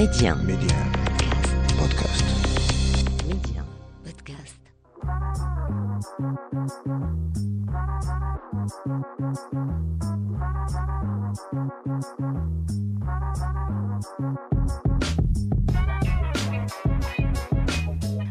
Média. Média. Podcast. Média. Podcast.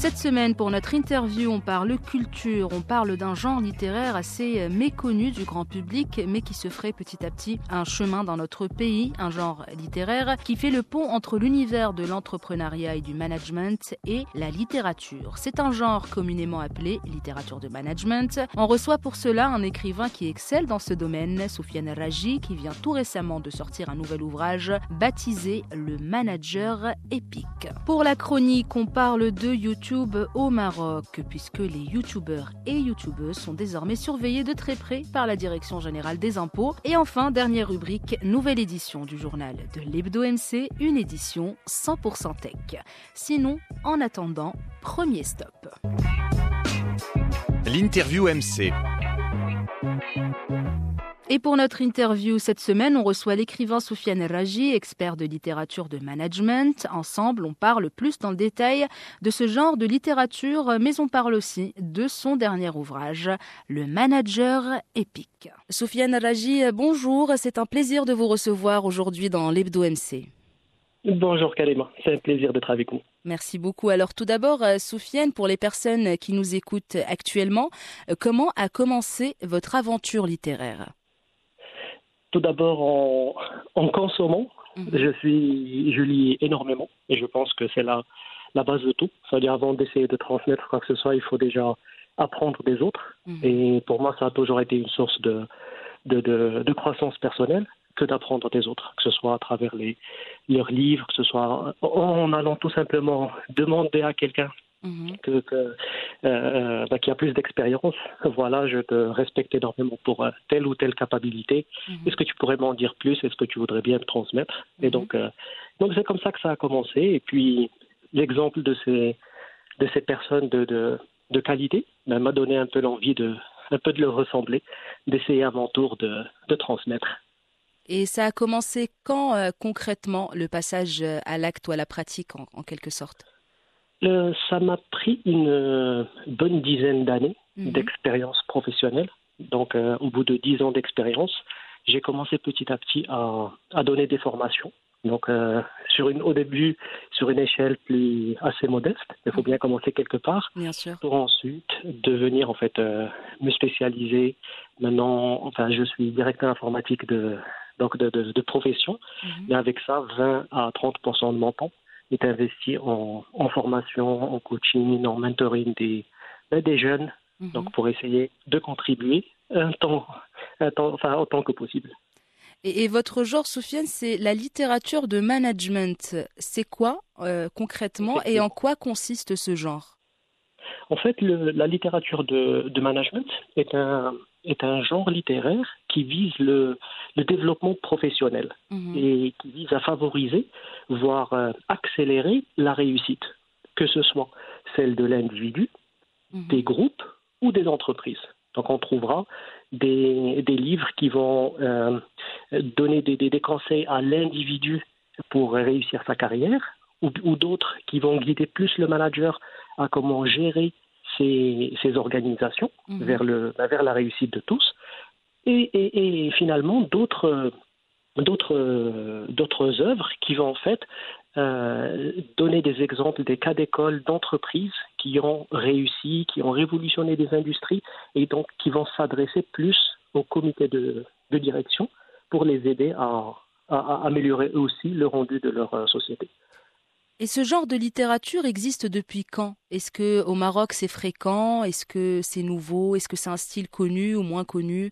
Cette semaine, pour notre interview, on parle culture, on parle d'un genre littéraire assez euh, méconnu du grand public, mais qui se ferait petit à petit un chemin dans notre pays, un genre littéraire qui fait le pont entre l'univers de l'entrepreneuriat et du management et la littérature. C'est un genre communément appelé littérature de management. On reçoit pour cela un écrivain qui excelle dans ce domaine, Soufiane Raji, qui vient tout récemment de sortir un nouvel ouvrage baptisé Le Manager épique. Pour la chronique, on parle de YouTube au Maroc, puisque les YouTubeurs et YouTubeuses sont désormais surveillés de très près par la Direction générale des impôts. Et enfin, dernière rubrique, nouvelle édition du journal de l'Hebdo MC, une édition 100% tech. Sinon, en attendant, premier stop. L'interview MC. Et pour notre interview cette semaine, on reçoit l'écrivain Soufiane Raji, expert de littérature de management. Ensemble, on parle plus dans le détail de ce genre de littérature, mais on parle aussi de son dernier ouvrage, Le Manager épique. Soufiane Raji, bonjour, c'est un plaisir de vous recevoir aujourd'hui dans l'Hebdo MC. Bonjour Kalema, c'est un plaisir d'être avec vous. Merci beaucoup. Alors tout d'abord, euh, Soufiane, pour les personnes qui nous écoutent actuellement, euh, comment a commencé votre aventure littéraire? Tout d'abord, en, en consommant, Mhm. je suis, je lis énormément et je pense que c'est la, la base de tout. C'est-à-dire, avant d'essayer de transmettre quoi que ce soit, il faut déjà apprendre des autres. Mhm. Et pour moi, ça a toujours été une source de, de, de, de croissance personnelle que d'apprendre des autres, que ce soit à travers les, leurs livres, que ce soit en allant tout simplement demander à quelqu'un Mhm. que, que, euh, bah, qui a plus d'expérience. Voilà, je te respecte énormément pour euh, telle ou telle capacité. Mhm. Est-ce que tu pourrais m'en dire plus? Est-ce que tu voudrais bien me transmettre? Et Mhm. donc, euh, donc c'est comme ça que ça a commencé. Et puis, l'exemple de ces, de ces personnes de, de, de qualité ben, m'a donné un peu l'envie de, un peu de leur ressembler, d'essayer à mon tour de, de transmettre. Et ça a commencé quand euh, concrètement le passage euh, à l'acte ou à la pratique en, en quelque sorte? Euh, ça m'a pris une euh, bonne dizaine d'années Mhm. d'expérience professionnelle. Donc, euh, au bout de dix ans d'expérience, j'ai commencé petit à petit à, à donner des formations. Donc, euh, sur une, au début, sur une échelle plus assez modeste, il faut Mhm. bien commencer quelque part Bien sûr. pour ensuite devenir en fait euh, me spécialiser. Maintenant, enfin, je suis directeur informatique de donc de, de, de profession, Mhm. mais avec ça, 20 à 30% de mon temps est investi en, en formation, en coaching, en mentoring des ben, des jeunes, Mhm. donc pour essayer de contribuer un temps, un temps, enfin autant que possible. Et, et votre genre, Soufiane, c'est la littérature de management. C'est quoi euh, concrètement et en quoi consiste ce genre? En fait, le- la littérature de, de management est un, est un genre littéraire qui vise le, le développement professionnel Mhm. et qui vise à favoriser, voire euh, accélérer la réussite, que ce soit celle de l'individu, Mhm. des groupes ou des entreprises. Donc on trouvera des, des livres qui vont euh, donner des, des- des conseils à l'individu pour réussir sa carrière, ou, ou d'autres qui vont guider plus le manager à comment gérer ses organisations Mhm. vers, le, bah, vers la réussite de tous. Et, et- et finalement d'autres d'autres d'autres œuvres qui vont en fait euh, donner des exemples des cas d'école d'entreprises qui ont réussi, qui ont révolutionné des industries et donc qui vont s'adresser plus au comité de, de direction pour les aider à, à- à améliorer eux aussi le rendu de leur euh, société. Et ce genre de littérature existe depuis quand? Est-ce que au Maroc c'est fréquent? Est-ce que c'est nouveau? Est-ce que c'est un style connu ou moins connu?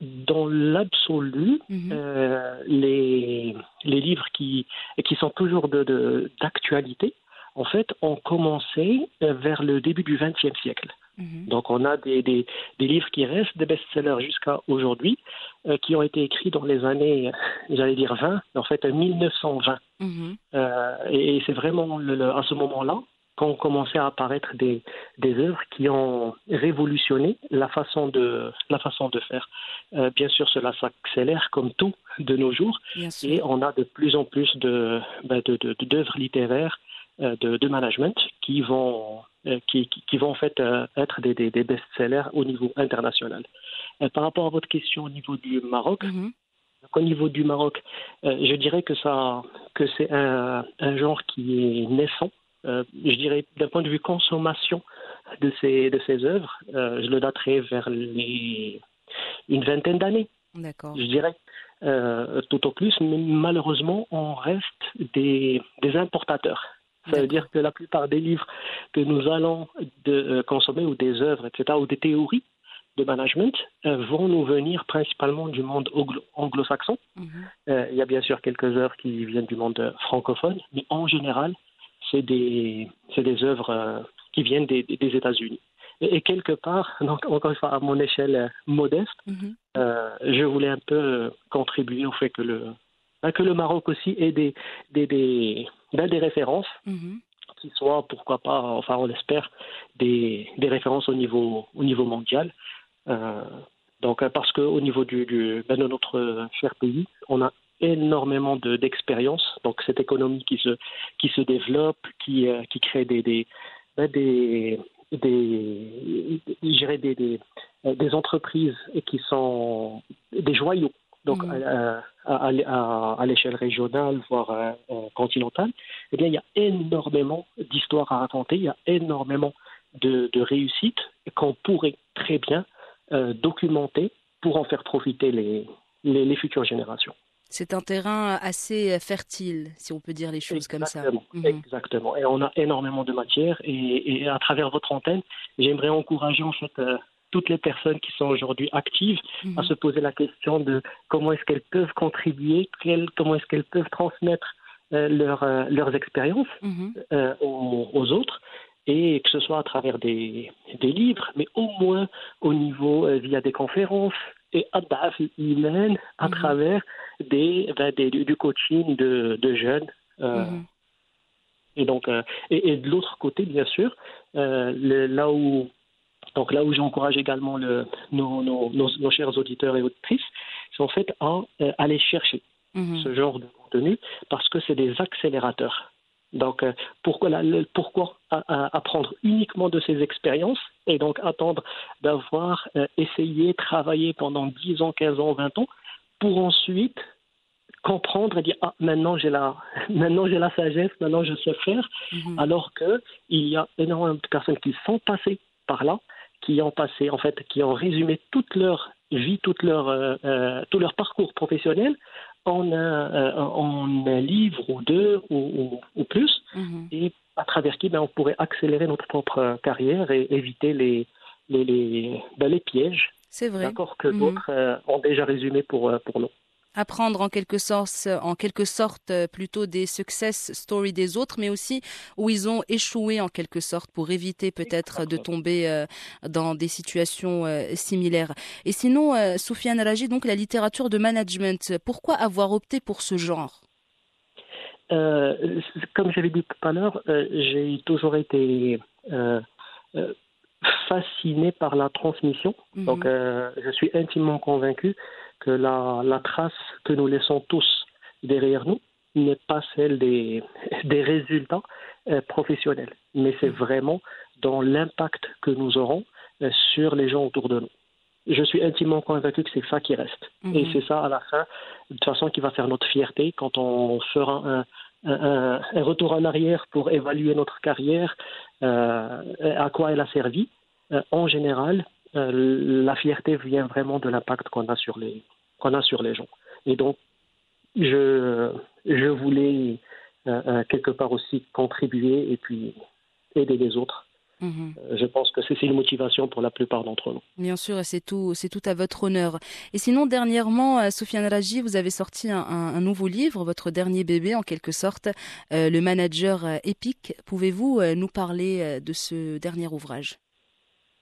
Dans l'absolu, Mhm. euh, les, les livres qui, qui sont toujours de- de- d'actualité, en fait, ont commencé euh, vers le début du XXe siècle. Mhm. Donc on a des, des, livres qui restent des best-sellers jusqu'à aujourd'hui, euh, qui ont été écrits dans les années, j'allais dire 20, en fait 1920. Mhm. Euh, et, c'est vraiment à ce moment-là qu'ont commencé à apparaître des, des œuvres qui ont révolutionné la façon de, la façon de faire. Euh, bien sûr, cela s'accélère comme tout de nos jours, et on a de plus en plus de, ben, d'œuvres littéraires de, de, management qui vont euh, qui, qui, vont en fait euh, être des, des, des best-sellers au niveau international. Euh, par rapport à votre question au niveau du Maroc, mhm. au niveau du Maroc, je dirais que ça que c'est un, un, genre qui est naissant. je dirais d'un point de vue consommation de ces de ces œuvres, je le daterai vers les une vingtaine d'années. D'accord. Je dirais. tout au plus, mais malheureusement, on reste des, des importateurs. Ça veut dire que la plupart des livres que nous allons de, euh, consommer, ou des œuvres, etc., ou des théories de management, euh, vont nous venir principalement du monde anglo-saxon. Mhm. Euh, il y a bien sûr quelques œuvres qui viennent du monde francophone, mais en général, c'est des, des œuvres qui viennent des, des États-Unis. Et, quelque part, donc, encore une fois, à mon échelle modeste, mhm. je voulais un peu contribuer au fait que le, que le Maroc aussi ait des, des, des, ben, des références mhm. qui soient, pourquoi pas, enfin on l'espère, des, des références au niveau, au niveau mondial. Euh, donc parce qu'au niveau du, du ben, de notre cher pays, on a énormément d'expérience. donc cette économie qui se, qui se développe, qui, euh, qui crée des, des, ben, des, des, des, des, des entreprises qui sont des joyaux donc mm. à, à, à, l'échelle régionale, voire euh, euh, continentale, eh bien, il y a énormément d'histoires à raconter, il y a énormément de, de réussites qu'on pourrait très bien euh, documenter pour en faire profiter les, les, les futures générations. C'est un terrain assez fertile, si on peut dire les choses comme ça. Exactement. Et on a énormément de matière. Et, et à travers votre antenne, j'aimerais encourager en fait toutes les personnes qui sont aujourd'hui actives à mhm. se poser la question de comment est-ce qu'elles peuvent contribuer, comment est-ce qu'elles peuvent transmettre euh, euh, leurs expériences mhm. euh, aux, autres et que ce soit à travers des, des livres, mais au moins au niveau via des conférences et à humaine à mhm. travers des, ben, des, du coaching de, de jeunes. Et donc, et, de l'autre côté, bien sûr, là où donc là où j'encourage également le, nos, nos, nos, chers auditeurs et auditrices, c'est en fait à euh, aller chercher mhm. ce genre de contenu parce que c'est des accélérateurs. Donc euh, pourquoi, la, pourquoi apprendre uniquement de ces expériences et donc attendre d'avoir euh, essayé, travaillé pendant 10 ans, 15 ans, 20 ans pour ensuite comprendre et dire ah maintenant j'ai la maintenant j'ai la sagesse maintenant je sais faire mhm. alors que il y a énormément de personnes qui sont passées par là qui ont passé, en fait, qui ont résumé toute leur vie, toute leur, euh, euh, tout leur parcours professionnel en un, euh, en un livre ou deux ou, ou, plus, mhm. et à travers qui ben, on pourrait accélérer notre propre carrière et éviter les, les, les, ben, les pièges. C'est vrai. D'accord, que mhm. d'autres ont déjà résumé pour, pour nous apprendre en quelque sorte, en quelque sorte euh, plutôt des success stories des autres, mais aussi où ils ont échoué en quelque sorte pour éviter peut-être de tomber euh, dans des situations euh, similaires. Et sinon, Soufiane Raji, donc la littérature de management, pourquoi avoir opté pour ce genre? Comme j'avais dit tout à l'heure, j'ai toujours été fasciné par la transmission. Mhm. Donc, je suis intimement convaincu que la, la trace que nous laissons tous derrière nous n'est pas celle des, des résultats euh, professionnels, mais c'est vraiment dans l'impact que nous aurons euh, sur les gens autour de nous. Je suis intimement convaincu que c'est ça qui reste. Mhm. Et c'est ça, à la fin, de toute façon, qui va faire notre fierté quand on fera un, un, un retour en arrière pour évaluer notre carrière, euh, à quoi elle a servi. Euh, en général, euh, la fierté vient vraiment de l'impact qu'on a sur les a sur les gens. Et donc, je je voulais euh, euh, quelque part aussi contribuer et puis aider les autres. Mhm. Je pense que c'est une motivation pour la plupart d'entre nous. Bien sûr, c'est tout, c'est tout à votre honneur. Et sinon, dernièrement, Sofiane Raji, vous avez sorti un, un, nouveau livre, votre dernier bébé en quelque sorte, Le Manager épique. Pouvez-vous nous parler de ce dernier ouvrage?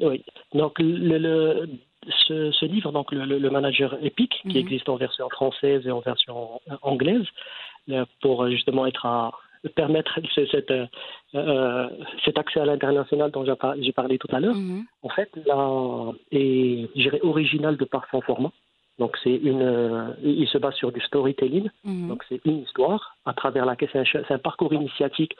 Oui. Donc, le, le, ce, ce, livre, donc le, le manager Epic, qui -hmm. existe en version française et en version anglaise, pour justement être à permettre cette, euh, cet accès à l'international dont j'ai parlé tout à l'heure, -hmm. en fait, là, est, je dirais, original de par son format. Donc, c'est une, euh, il se base sur du storytelling. -hmm. Donc, c'est une histoire à travers laquelle c'est un, un, parcours initiatique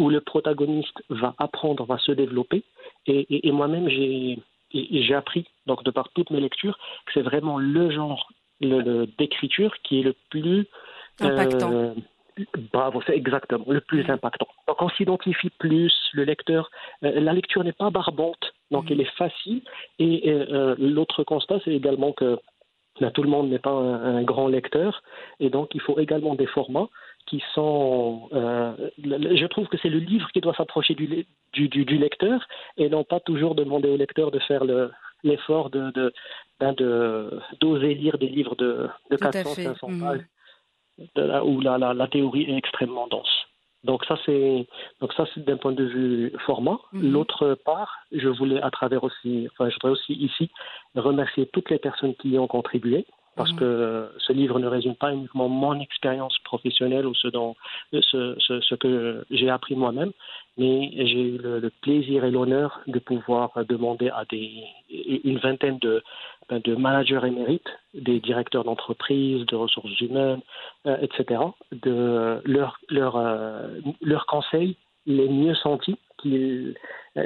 où le protagoniste va apprendre, va se développer. Et, et, et moi-même, j'ai appris, donc de par toutes mes lectures, que c'est vraiment le genre d'écriture qui est le plus impactant. Euh, Bravo, c'est exactement le plus impactant. Donc on s'identifie plus, le lecteur, euh, la lecture n'est pas barbante, donc mmh. elle est facile. Et euh, l'autre constat, c'est également que là, tout le monde n'est pas un, un, grand lecteur, et donc il faut également des formats qui sont. Euh, je trouve que c'est le livre qui doit s'approcher du, du, du, du, lecteur, et non pas toujours demander au lecteur de faire le l'effort de d'oser lire des livres de, de 400-500 pages. Mmh de là où la, la, la, théorie est extrêmement dense. Donc ça c'est donc ça c'est d'un point de vue format. -hmm. L'autre part, je voulais à travers aussi, enfin je voudrais aussi ici remercier toutes les personnes qui y ont contribué parce mmh. que ce livre ne résume pas uniquement mon expérience professionnelle ou ce, dont, ce, ce, ce que j'ai appris moi-même, mais j'ai eu le, le, plaisir et l'honneur de pouvoir demander à des, une vingtaine de, de managers émérites, des directeurs d'entreprise, de ressources humaines, euh, etc., de leurs leur, euh, leur conseils les mieux sentis. Euh,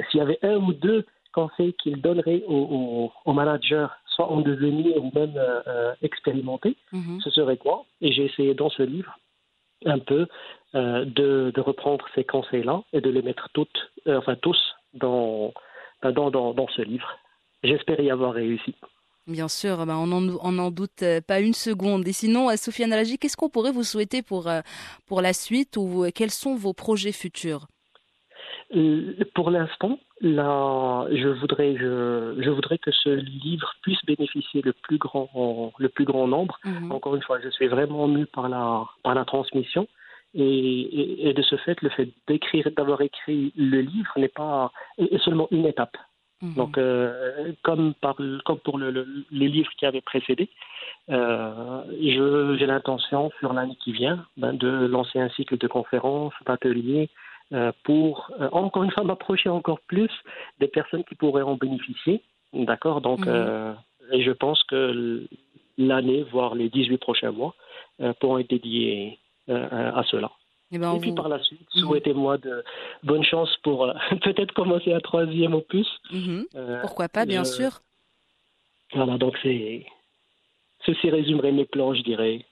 S'il y avait un ou deux conseils qu'ils donneraient aux, aux, aux managers soit en devenir ou même euh, expérimenté, mm -hmm. ce serait quoi? Et j'ai essayé dans ce livre un peu euh, de, de, reprendre ces conseils-là et de les mettre toutes, euh, enfin tous dans, dans, dans, dans ce livre. J'espère y avoir réussi. Bien sûr, ben on n'en doute pas une seconde. Et sinon, Sofiane Alagi, qu'est-ce qu'on pourrait vous souhaiter pour, pour la suite ou quels sont vos projets futurs? Pour l'instant, Là, je voudrais, je, je, voudrais que ce livre puisse bénéficier le plus grand, le plus grand nombre. -hmm. Encore une fois, je suis vraiment mu par la, par la transmission. Et, et, et de ce fait, le fait d'écrire, d'avoir écrit le livre n'est pas est seulement une étape. -hmm. Donc, euh, comme, par, comme pour le, le, le, livre qui avait précédé, euh, j'ai l'intention, sur l'année qui vient, ben, de lancer un cycle de conférences, d'ateliers, pour, euh, encore une fois, m'approcher encore plus des personnes qui pourraient en bénéficier. D'accord? Donc, mmh. euh, et je pense que l'année, voire les 18 prochains mois, pourront être dédiés à cela. Et, ben et puis vous... par la suite, mmh. souhaitez-moi de bonne chance pour peut-être commencer un troisième opus. Mmh. Pourquoi pas, bien sûr. Voilà, donc c'est ceci résumerait mes plans, je dirais.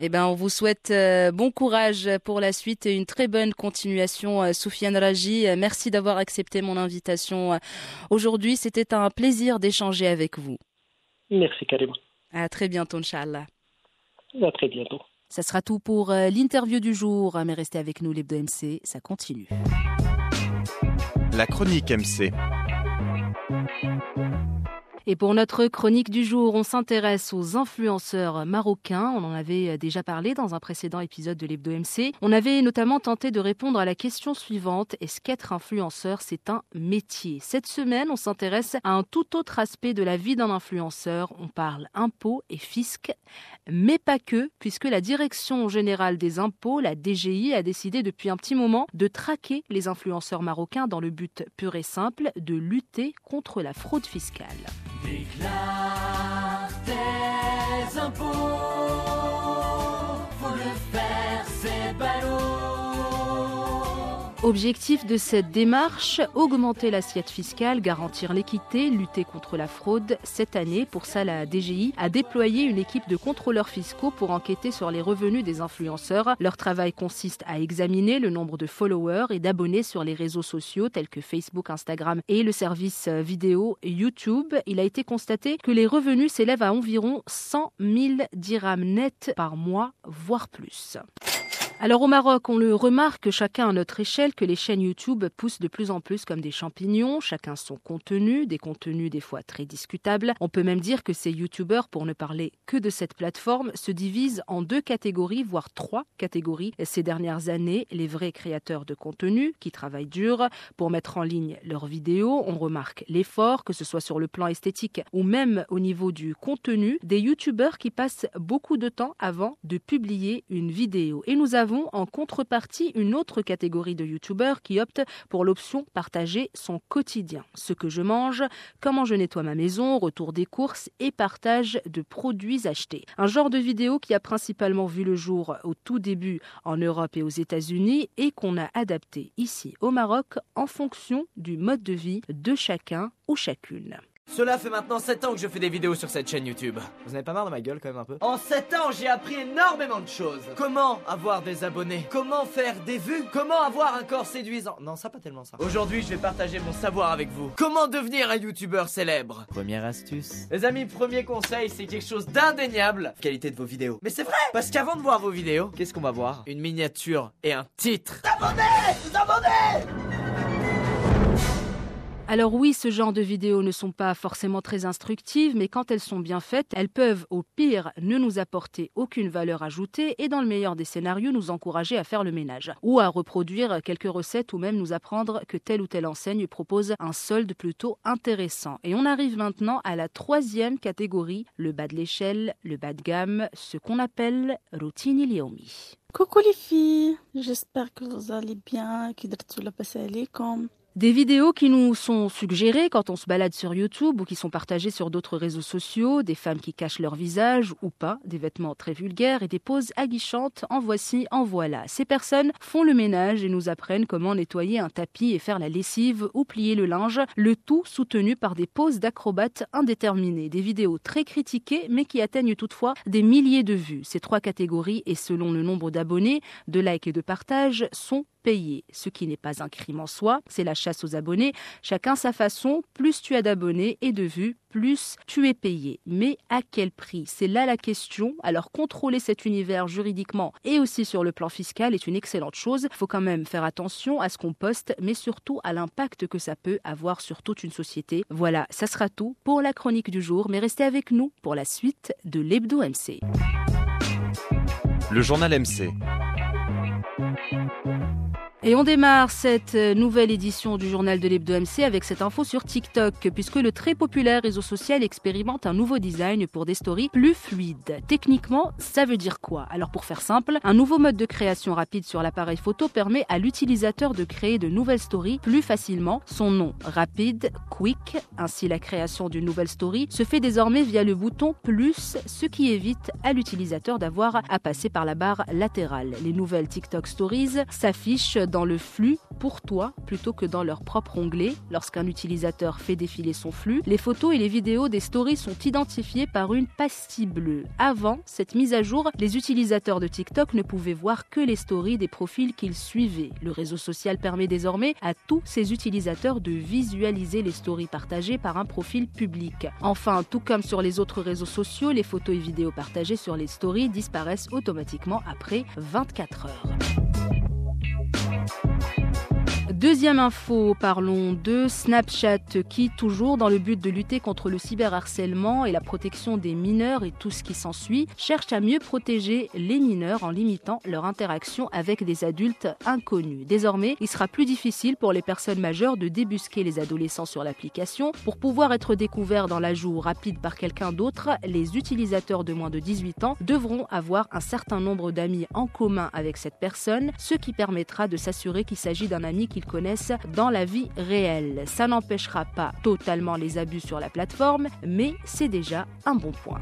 Eh ben, on vous souhaite euh, bon courage pour la suite et une très bonne continuation, euh, Soufiane Raji. Merci d'avoir accepté mon invitation aujourd'hui. C'était un plaisir d'échanger avec vous. Merci, Karima. À très bientôt, Inch'Allah. À très bientôt. Ça sera tout pour euh, l'interview du jour, mais restez avec nous, l'Hebdo MC, ça continue. La chronique MC. Et pour notre chronique du jour, on s'intéresse aux influenceurs marocains. On en avait déjà parlé dans un précédent épisode de l'Hebdo MC. On avait notamment tenté de répondre à la question suivante est-ce qu'être influenceur, c'est un métier? Cette semaine, on s'intéresse à un tout autre aspect de la vie d'un influenceur. On parle impôts et fisc, mais pas que, puisque la Direction générale des impôts, la DGI, a décidé depuis un petit moment de traquer les influenceurs marocains dans le but pur et simple de lutter contre la fraude fiscale. Déclare tes impôts, Objectif de cette démarche, augmenter l'assiette fiscale, garantir l'équité, lutter contre la fraude. Cette année, pour ça, la DGI a déployé une équipe de contrôleurs fiscaux pour enquêter sur les revenus des influenceurs. Leur travail consiste à examiner le nombre de followers et d'abonnés sur les réseaux sociaux tels que Facebook, Instagram et le service vidéo YouTube. Il a été constaté que les revenus s'élèvent à environ 100 000 dirhams nets par mois, voire plus. Alors au Maroc, on le remarque chacun à notre échelle que les chaînes YouTube poussent de plus en plus comme des champignons, chacun son contenu, des contenus des fois très discutables. On peut même dire que ces YouTubeurs, pour ne parler que de cette plateforme, se divisent en deux catégories, voire trois catégories. Ces dernières années, les vrais créateurs de contenu qui travaillent dur pour mettre en ligne leurs vidéos, on remarque l'effort, que ce soit sur le plan esthétique ou même au niveau du contenu, des YouTubeurs qui passent beaucoup de temps avant de publier une vidéo. Et nous avons en contrepartie une autre catégorie de youtubeurs qui optent pour l'option partager son quotidien. Ce que je mange, comment je nettoie ma maison, retour des courses et partage de produits achetés. Un genre de vidéo qui a principalement vu le jour au tout début en Europe et aux États-Unis et qu'on a adapté ici au Maroc en fonction du mode de vie de chacun ou chacune. Cela fait maintenant 7 ans que je fais des vidéos sur cette chaîne YouTube. Vous n'avez pas marre de ma gueule quand même un peu? En 7 ans, j'ai appris énormément de choses. Comment avoir des abonnés? Comment faire des vues? Comment avoir un corps séduisant? Non, ça pas tellement ça. Aujourd'hui, je vais partager mon savoir avec vous. Comment devenir un YouTubeur célèbre? Première astuce. Les amis, premier conseil, c'est quelque chose d'indéniable. Qualité de vos vidéos. Mais c'est vrai Parce qu'avant de voir vos vidéos, qu'est-ce qu'on va voir? Une miniature et un titre. Abonnez Vous abonnez alors oui, ce genre de vidéos ne sont pas forcément très instructives, mais quand elles sont bien faites, elles peuvent au pire ne nous apporter aucune valeur ajoutée et dans le meilleur des scénarios nous encourager à faire le ménage ou à reproduire quelques recettes ou même nous apprendre que telle ou telle enseigne propose un solde plutôt intéressant. Et on arrive maintenant à la troisième catégorie, le bas de l'échelle, le bas de gamme, ce qu'on appelle routine iliomi. Coucou les filles, j'espère que vous allez bien, que comme des vidéos qui nous sont suggérées quand on se balade sur YouTube ou qui sont partagées sur d'autres réseaux sociaux, des femmes qui cachent leur visage ou pas, des vêtements très vulgaires et des poses aguichantes, en voici, en voilà. Ces personnes font le ménage et nous apprennent comment nettoyer un tapis et faire la lessive ou plier le linge, le tout soutenu par des poses d'acrobates indéterminées. Des vidéos très critiquées mais qui atteignent toutefois des milliers de vues. Ces trois catégories et selon le nombre d'abonnés, de likes et de partages sont payées, ce qui n'est pas un crime en soi, c'est la chasse aux abonnés, chacun sa façon, plus tu as d'abonnés et de vues, plus tu es payé. Mais à quel prix? C'est là la question. Alors contrôler cet univers juridiquement et aussi sur le plan fiscal est une excellente chose. Il faut quand même faire attention à ce qu'on poste, mais surtout à l'impact que ça peut avoir sur toute une société. Voilà, ça sera tout pour la chronique du jour, mais restez avec nous pour la suite de l'Hebdo MC. Le journal MC. Et on démarre cette euh, nouvelle édition du journal de l'Hebdo MC avec cette info sur TikTok, puisque le très populaire réseau social expérimente un nouveau design pour des stories plus fluides. Techniquement, ça veut dire quoi? Alors pour faire simple, un nouveau mode de création rapide sur l'appareil photo permet à l'utilisateur de créer de nouvelles stories plus facilement. Son nom, rapide, quick, ainsi la création d'une nouvelle story, se fait désormais via le bouton plus, ce qui évite à l'utilisateur d'avoir à passer par la barre latérale. Les nouvelles TikTok Stories s'affichent dans le flux pour toi plutôt que dans leur propre onglet. Lorsqu'un utilisateur fait défiler son flux, les photos et les vidéos des stories sont identifiées par une pastille bleue. Avant cette mise à jour, les utilisateurs de TikTok ne pouvaient voir que les stories des profils qu'ils suivaient. Le réseau social permet désormais à tous ses utilisateurs de visualiser les stories partagées par un profil public. Enfin, tout comme sur les autres réseaux sociaux, les photos et vidéos partagées sur les stories disparaissent automatiquement après 24 heures. Deuxième info, parlons de Snapchat qui, toujours dans le but de lutter contre le cyberharcèlement et la protection des mineurs et tout ce qui s'ensuit, cherche à mieux protéger les mineurs en limitant leur interaction avec des adultes inconnus. Désormais, il sera plus difficile pour les personnes majeures de débusquer les adolescents sur l'application. Pour pouvoir être découverts dans l'ajout rapide par quelqu'un d'autre, les utilisateurs de moins de 18 ans devront avoir un certain nombre d'amis en commun avec cette personne, ce qui permettra de s'assurer qu'il s'agit d'un ami qu'ils dans la vie réelle. Ça n'empêchera pas totalement les abus sur la plateforme, mais c'est déjà un bon point.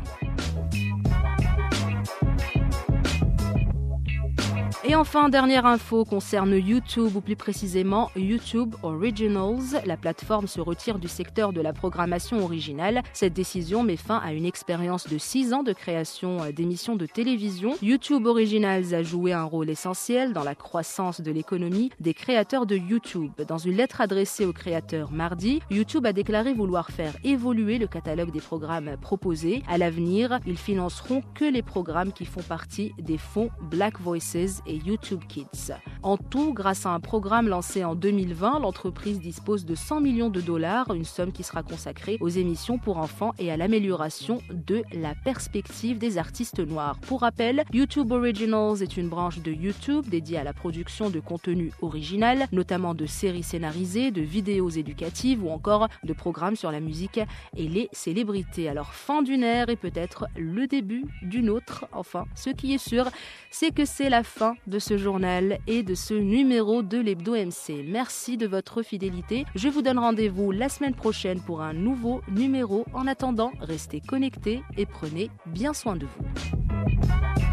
Et enfin, dernière info concerne YouTube, ou plus précisément YouTube Originals. La plateforme se retire du secteur de la programmation originale. Cette décision met fin à une expérience de 6 ans de création d'émissions de télévision. YouTube Originals a joué un rôle essentiel dans la croissance de l'économie des créateurs de YouTube. Dans une lettre adressée aux créateurs mardi, YouTube a déclaré vouloir faire évoluer le catalogue des programmes proposés. À l'avenir, ils financeront que les programmes qui font partie des fonds Black Voices YouTube Kids. En tout, grâce à un programme lancé en 2020, l'entreprise dispose de 100 millions de dollars, une somme qui sera consacrée aux émissions pour enfants et à l'amélioration de la perspective des artistes noirs. Pour rappel, YouTube Originals est une branche de YouTube dédiée à la production de contenu original, notamment de séries scénarisées, de vidéos éducatives ou encore de programmes sur la musique et les célébrités. Alors fin d'une ère et peut-être le début d'une autre. Enfin, ce qui est sûr, c'est que c'est la fin de ce journal et de ce numéro de l'Hebdo MC. Merci de votre fidélité. Je vous donne rendez-vous la semaine prochaine pour un nouveau numéro. En attendant, restez connectés et prenez bien soin de vous.